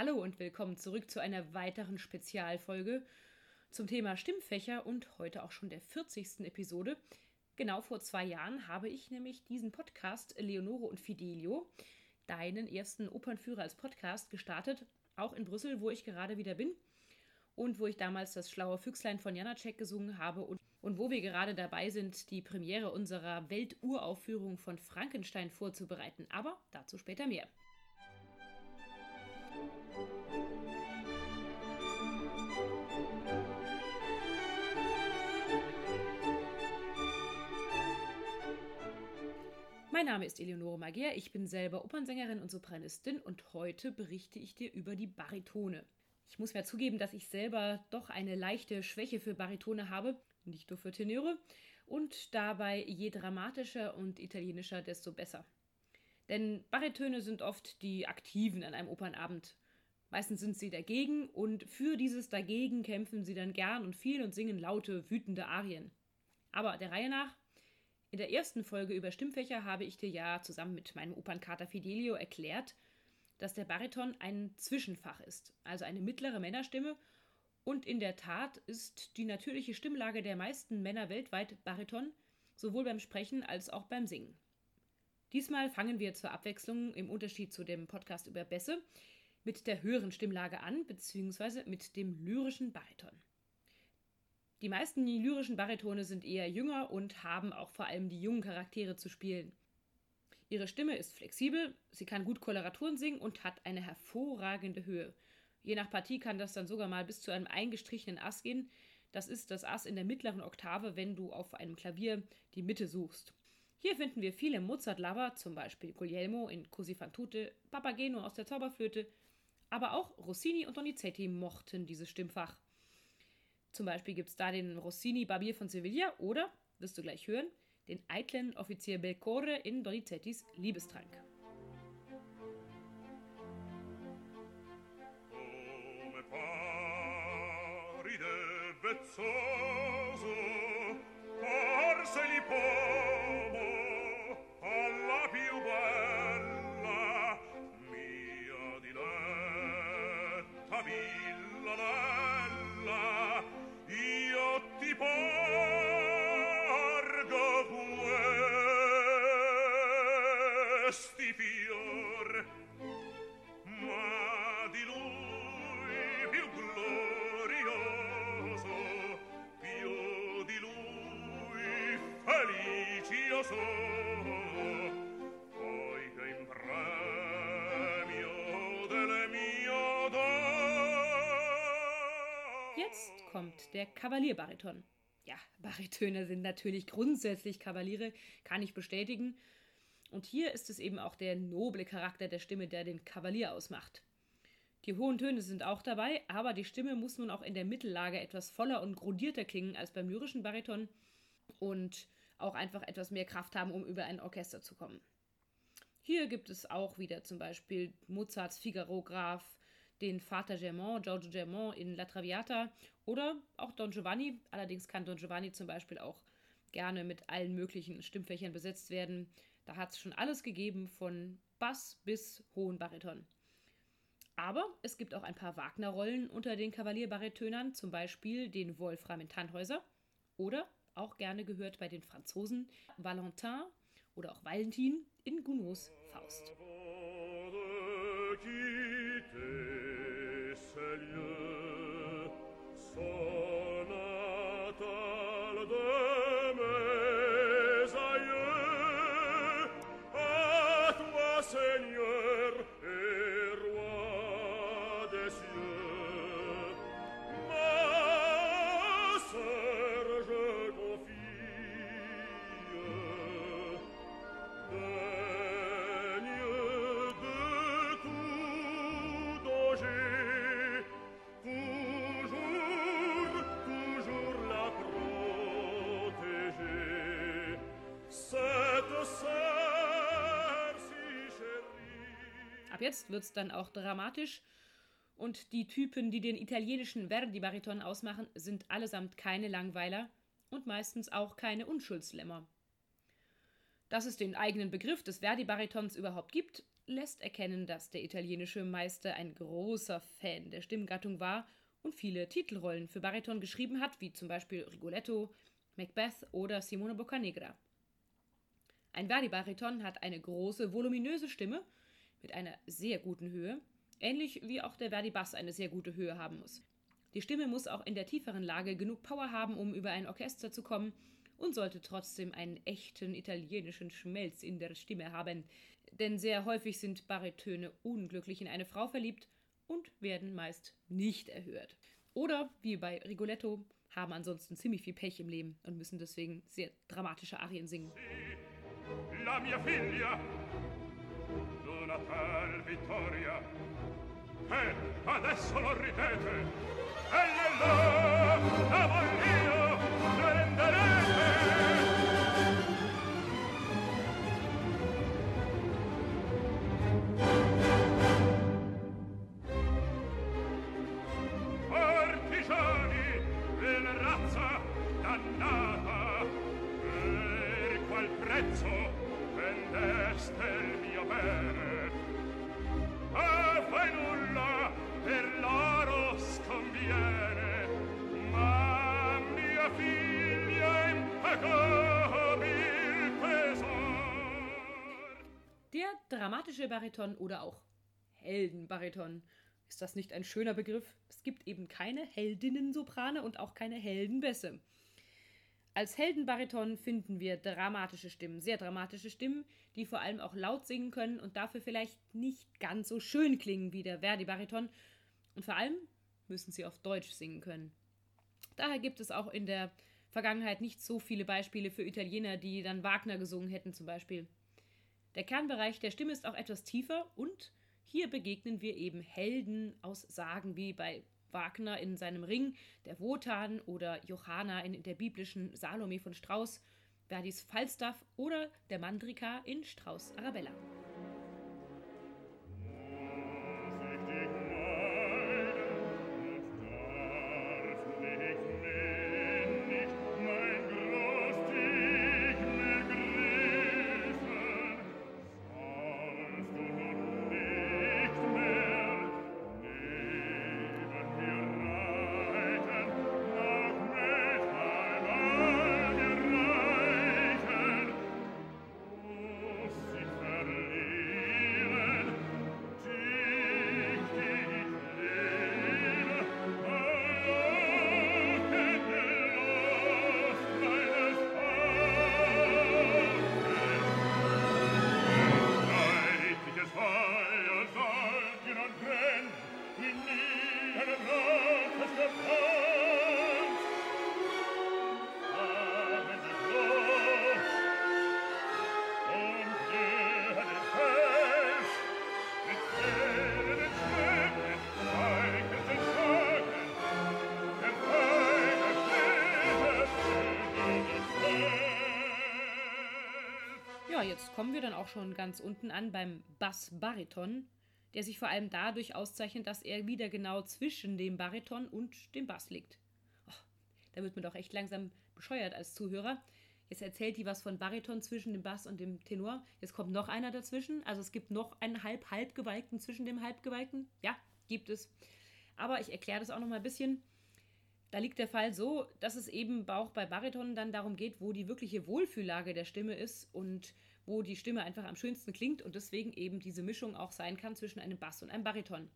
Hallo und willkommen zurück zu einer weiteren Spezialfolge zum Thema Stimmfächer und heute auch schon der 40. Episode. Genau vor zwei Jahren habe ich nämlich diesen Podcast Leonore und Fidelio, deinen ersten Opernführer als Podcast, gestartet, auch in Brüssel, wo ich gerade wieder bin und wo ich damals das schlaue Füchslein von Janacek gesungen habe und, und wo wir gerade dabei sind, die Premiere unserer Welturaufführung von Frankenstein vorzubereiten. Aber dazu später mehr. Mein Name ist Eleonore Magier, ich bin selber Opernsängerin und Sopranistin und heute berichte ich dir über die Baritone. Ich muss mir zugeben, dass ich selber doch eine leichte Schwäche für Baritone habe, nicht nur für Tenöre, und dabei je dramatischer und italienischer, desto besser. Denn Baritöne sind oft die Aktiven an einem Opernabend. Meistens sind sie dagegen und für dieses Dagegen kämpfen sie dann gern und viel und singen laute, wütende Arien. Aber der Reihe nach, in der ersten Folge über Stimmfächer habe ich dir ja zusammen mit meinem Opernkater Fidelio erklärt, dass der Bariton ein Zwischenfach ist, also eine mittlere Männerstimme. Und in der Tat ist die natürliche Stimmlage der meisten Männer weltweit Bariton, sowohl beim Sprechen als auch beim Singen. Diesmal fangen wir zur Abwechslung im Unterschied zu dem Podcast über Bässe mit der höheren Stimmlage an, beziehungsweise mit dem lyrischen Bariton. Die meisten lyrischen Baritone sind eher jünger und haben auch vor allem die jungen Charaktere zu spielen. Ihre Stimme ist flexibel, sie kann gut Koloraturen singen und hat eine hervorragende Höhe. Je nach Partie kann das dann sogar mal bis zu einem eingestrichenen Ass gehen. Das ist das Ass in der mittleren Oktave, wenn du auf einem Klavier die Mitte suchst. Hier finden wir viele Mozart-Lover, zum Beispiel Guglielmo in Così fan tutte, Papageno aus der Zauberflöte, aber auch Rossini und Donizetti mochten dieses Stimmfach. Zum Beispiel gibt es da den Rossini Barbier von Sevilla oder, wirst du gleich hören, den eitlen Offizier Belcore in Donizettis Liebestrank. Come paride vezzoso, forse li pomo Jetzt kommt der Kavalierbariton. Ja, Baritöne sind natürlich grundsätzlich Kavaliere, kann ich bestätigen. Und hier ist es eben auch der noble Charakter der Stimme, der den Kavalier ausmacht. Die hohen Töne sind auch dabei, aber die Stimme muss nun auch in der Mittellage etwas voller und grundierter klingen als beim lyrischen Bariton und auch einfach etwas mehr Kraft haben, um über ein Orchester zu kommen. Hier gibt es auch wieder zum Beispiel Mozarts Figaro Graf, den Vater Germain, Giorgio Germain in La Traviata oder auch Don Giovanni. Allerdings kann Don Giovanni zum Beispiel auch gerne mit allen möglichen Stimmfächern besetzt werden. Da hat es schon alles gegeben, von Bass bis hohen Bariton. Aber es gibt auch ein paar Wagner-Rollen unter den Kavalierbaritonern, zum Beispiel den Wolfram in Tannhäuser oder auch gerne gehört bei den Franzosen Valentin oder auch Valentin in Gounods Faust. Seigneur Ab jetzt wird es dann auch dramatisch. Und die Typen, die den italienischen Verdi-Bariton ausmachen, sind allesamt keine Langweiler und meistens auch keine Unschuldslämmer. Dass es den eigenen Begriff des Verdi-Baritons überhaupt gibt, lässt erkennen, dass der italienische Meister ein großer Fan der Stimmgattung war und viele Titelrollen für Bariton geschrieben hat, wie zum Beispiel Rigoletto, Macbeth oder Simone Boccanegra. Ein Verdi-Bariton hat eine große, voluminöse Stimme mit einer sehr guten Höhe, ähnlich wie auch der Verdi-Bass eine sehr gute Höhe haben muss. Die Stimme muss auch in der tieferen Lage genug Power haben, um über ein Orchester zu kommen und sollte trotzdem einen echten italienischen Schmelz in der Stimme haben, denn sehr häufig sind Baritöne unglücklich in eine Frau verliebt und werden meist nicht erhört. Oder, wie bei Rigoletto, haben ansonsten ziemlich viel Pech im Leben und müssen deswegen sehr dramatische Arien singen. La mia figlia, una tal vittoria, e adesso lo ridete, e là, la voglio, renderete. prezzo vendeste il mio bene der dramatische Bariton oder auch Heldenbariton ist das nicht ein schöner Begriff? Es gibt eben keine Heldinnen-Soprane und auch keine Heldenbässe. Als Heldenbariton finden wir dramatische Stimmen, sehr dramatische Stimmen, die vor allem auch laut singen können und dafür vielleicht nicht ganz so schön klingen wie der Verdi-Bariton. Und vor allem müssen sie auf Deutsch singen können. Daher gibt es auch in der Vergangenheit nicht so viele Beispiele für Italiener, die dann Wagner gesungen hätten zum Beispiel. Der Kernbereich der Stimme ist auch etwas tiefer und hier begegnen wir eben Helden aus Sagen wie bei Wagner in seinem Ring, der Wotan oder Johanna in der biblischen Salome von Strauss, Verdis Falstaff oder der Mandrika in Strauss Arabella. Jetzt kommen wir dann auch schon ganz unten an beim Bass-Bariton, der sich vor allem dadurch auszeichnet, dass er wieder genau zwischen dem Bariton und dem Bass liegt. Oh, da wird man doch echt langsam bescheuert als Zuhörer. Jetzt erzählt die was von Bariton zwischen dem Bass und dem Tenor. Jetzt kommt noch einer dazwischen. Also es gibt noch einen halb-halbgeweigten zwischen dem halbgeweigten. Ja, gibt es. Aber ich erkläre das auch noch mal ein bisschen. Da liegt der Fall so, dass es eben auch bei Bariton dann darum geht, wo die wirkliche Wohlfühllage der Stimme ist und wo die Stimme einfach am schönsten klingt und deswegen eben diese Mischung auch sein kann zwischen einem Bass und einem Bariton.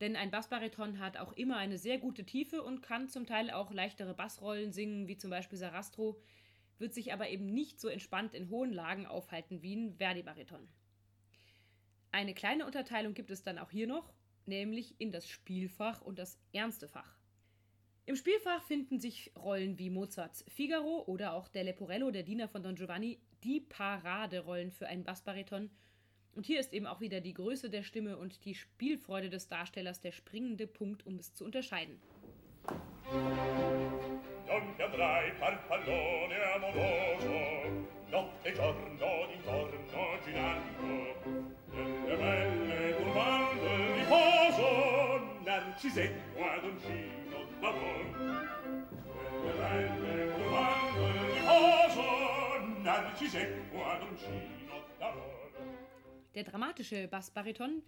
Denn ein Bassbariton hat auch immer eine sehr gute Tiefe und kann zum Teil auch leichtere Bassrollen singen, wie zum Beispiel Sarastro, wird sich aber eben nicht so entspannt in hohen Lagen aufhalten wie ein Verdi-Bariton. Eine kleine Unterteilung gibt es dann auch hier noch, nämlich in das Spielfach und das ernste Fach. Im Spielfach finden sich Rollen wie Mozarts Figaro oder auch der Leporello, der Diener von Don Giovanni, die Paraderollen für einen Bassbariton. Und hier ist eben auch wieder die Größe der Stimme und die Spielfreude des Darstellers der springende Punkt, um es zu unterscheiden. Donne andrai farfallone amoroso, notte e giorno d'intorno girando, nelle belle turbando il riposo, Narcisetto ad uncino d'amor. Nelle belle Der dramatische Bassbariton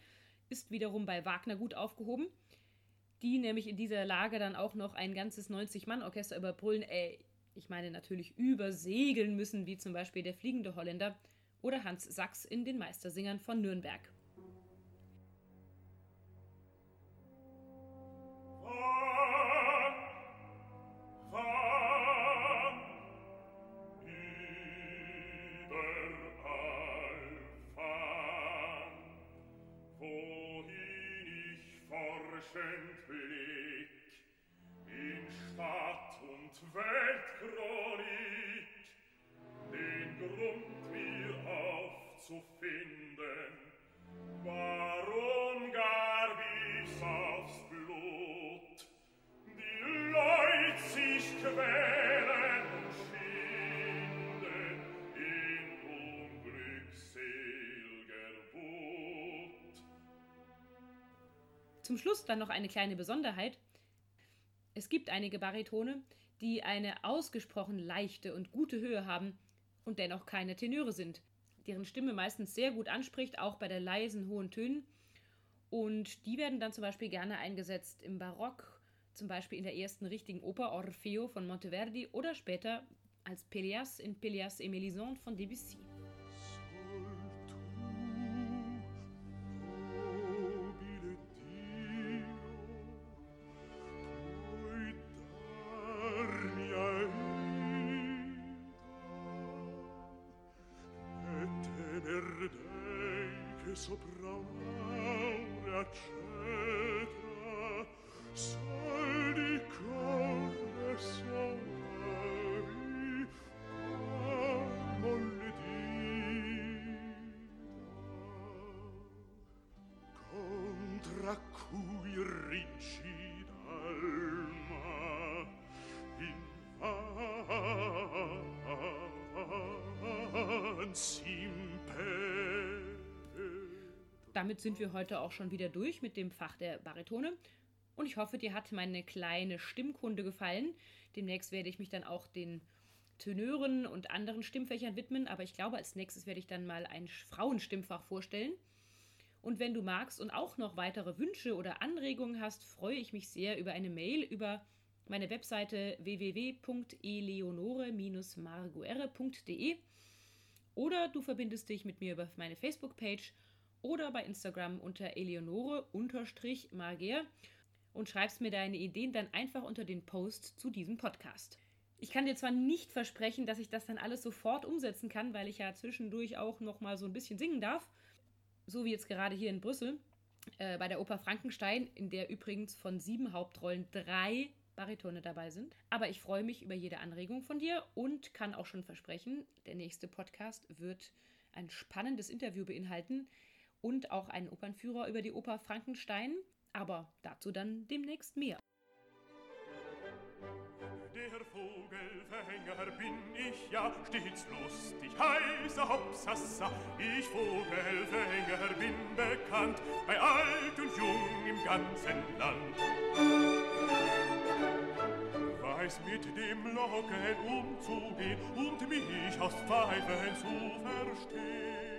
ist wiederum bei Wagner gut aufgehoben, die nämlich in dieser Lage dann auch noch ein ganzes 90-Mann-Orchester überbrüllen, äh, ich meine natürlich übersegeln müssen, wie zum Beispiel der fliegende Holländer oder Hans Sachs in den Meistersingern von Nürnberg. defend. Zum Schluss dann noch eine kleine Besonderheit. Es gibt einige Baritone, die eine ausgesprochen leichte und gute Höhe haben und dennoch keine Tenöre sind, deren Stimme meistens sehr gut anspricht, auch bei der leisen hohen Tönen. Und die werden dann zum Beispiel gerne eingesetzt im Barock, zum Beispiel in der ersten richtigen Oper Orfeo von Monteverdi oder später als Peleas in Peleas et Mélisande von Debussy. che sopra un'aura cetra sol di corre solari a molle dita contra cui rigida Damit sind wir heute auch schon wieder durch mit dem Fach der Baritone. Und ich hoffe, dir hat meine kleine Stimmkunde gefallen. Demnächst werde ich mich dann auch den Tenören und anderen Stimmfächern widmen. Aber ich glaube, als nächstes werde ich dann mal ein Frauenstimmfach vorstellen. Und wenn du magst und auch noch weitere Wünsche oder Anregungen hast, freue ich mich sehr über eine Mail über meine Webseite www.eleonore-marguerre.de oder du verbindest dich mit mir über meine Facebook-Page oder bei Instagram unter eleonore-marger und schreibst mir deine Ideen dann einfach unter den Post zu diesem Podcast. Ich kann dir zwar nicht versprechen, dass ich das dann alles sofort umsetzen kann, weil ich ja zwischendurch auch noch mal so ein bisschen singen darf, so wie jetzt gerade hier in Brüssel äh, bei der Oper Frankenstein, in der übrigens von sieben Hauptrollen drei Baritone dabei sind. Aber ich freue mich über jede Anregung von dir und kann auch schon versprechen, der nächste Podcast wird ein spannendes Interview beinhalten und auch einen Opernführer über die Oper Frankenstein. Aber dazu dann demnächst mehr. Der Vogelverhänger bin ich ja stets lustig, heißer Hopsassa. Ich Vogelverhänger bin bekannt, bei alt und jung im ganzen Land. Weiß mit dem Locken umzugehen und mich aus Pfeifen zu verstehen.